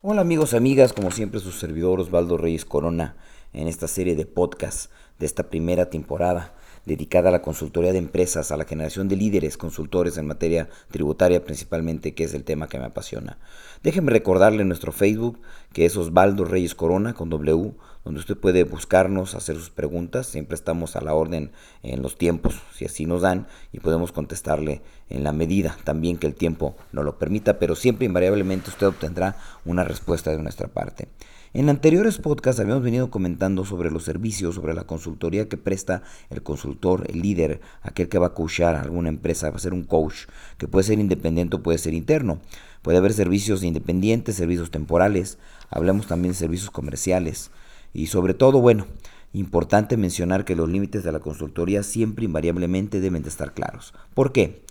Hola amigos, amigas, como siempre su servidor Osvaldo Reyes Corona en esta serie de podcast de esta primera temporada dedicada a la consultoría de empresas, a la generación de líderes consultores en materia tributaria principalmente, que es el tema que me apasiona. Déjenme recordarle nuestro Facebook, que es Osvaldo Reyes Corona con W, donde usted puede buscarnos, hacer sus preguntas, siempre estamos a la orden en los tiempos, si así nos dan, y podemos contestarle en la medida también que el tiempo nos lo permita, pero siempre invariablemente usted obtendrá una respuesta de nuestra parte. En anteriores podcasts habíamos venido comentando sobre los servicios, sobre la consultoría que presta el consultor, el líder, aquel que va a coachar a alguna empresa, va a ser un coach, que puede ser independiente o puede ser interno. Puede haber servicios independientes, servicios temporales, hablamos también de servicios comerciales y sobre todo, bueno, importante mencionar que los límites de la consultoría siempre invariablemente deben de estar claros. ¿Por qué?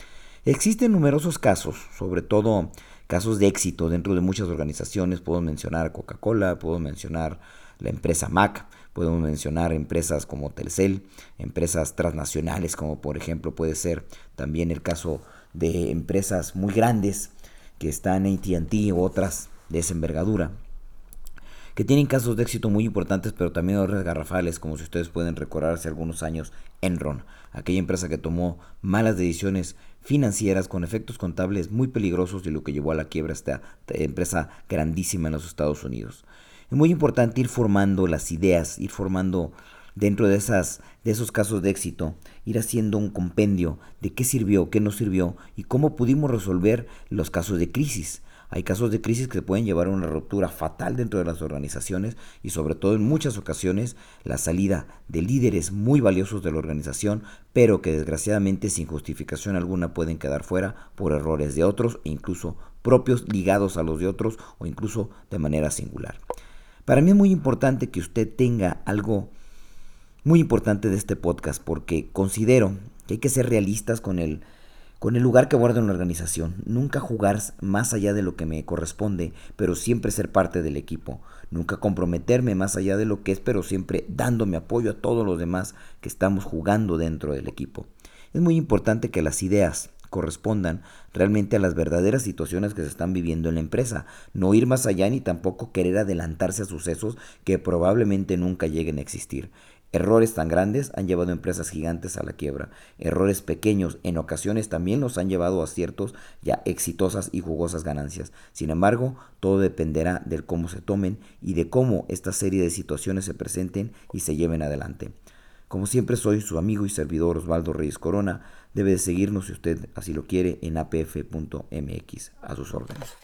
Existen numerosos casos, sobre todo casos de éxito dentro de muchas organizaciones. Puedo mencionar Coca-Cola, puedo mencionar la empresa Mac, puedo mencionar empresas como Telcel, empresas transnacionales como por ejemplo puede ser también el caso de empresas muy grandes que están en ATT u otras de esa envergadura que tienen casos de éxito muy importantes, pero también errores garrafales, como si ustedes pueden recordar hace algunos años Enron, aquella empresa que tomó malas decisiones financieras con efectos contables muy peligrosos y lo que llevó a la quiebra esta empresa grandísima en los Estados Unidos. Es muy importante ir formando las ideas, ir formando dentro de, esas, de esos casos de éxito, ir haciendo un compendio de qué sirvió, qué no sirvió y cómo pudimos resolver los casos de crisis. Hay casos de crisis que pueden llevar a una ruptura fatal dentro de las organizaciones y sobre todo en muchas ocasiones la salida de líderes muy valiosos de la organización, pero que desgraciadamente sin justificación alguna pueden quedar fuera por errores de otros e incluso propios ligados a los de otros o incluso de manera singular. Para mí es muy importante que usted tenga algo muy importante de este podcast porque considero que hay que ser realistas con el con el lugar que guardo en la organización. Nunca jugar más allá de lo que me corresponde, pero siempre ser parte del equipo. Nunca comprometerme más allá de lo que es, pero siempre dándome apoyo a todos los demás que estamos jugando dentro del equipo. Es muy importante que las ideas correspondan realmente a las verdaderas situaciones que se están viviendo en la empresa. No ir más allá ni tampoco querer adelantarse a sucesos que probablemente nunca lleguen a existir. Errores tan grandes han llevado empresas gigantes a la quiebra. Errores pequeños en ocasiones también los han llevado a ciertos ya exitosas y jugosas ganancias. Sin embargo, todo dependerá del cómo se tomen y de cómo esta serie de situaciones se presenten y se lleven adelante. Como siempre soy su amigo y servidor Osvaldo Reyes Corona. Debe de seguirnos si usted así lo quiere en apf.mx. A sus órdenes.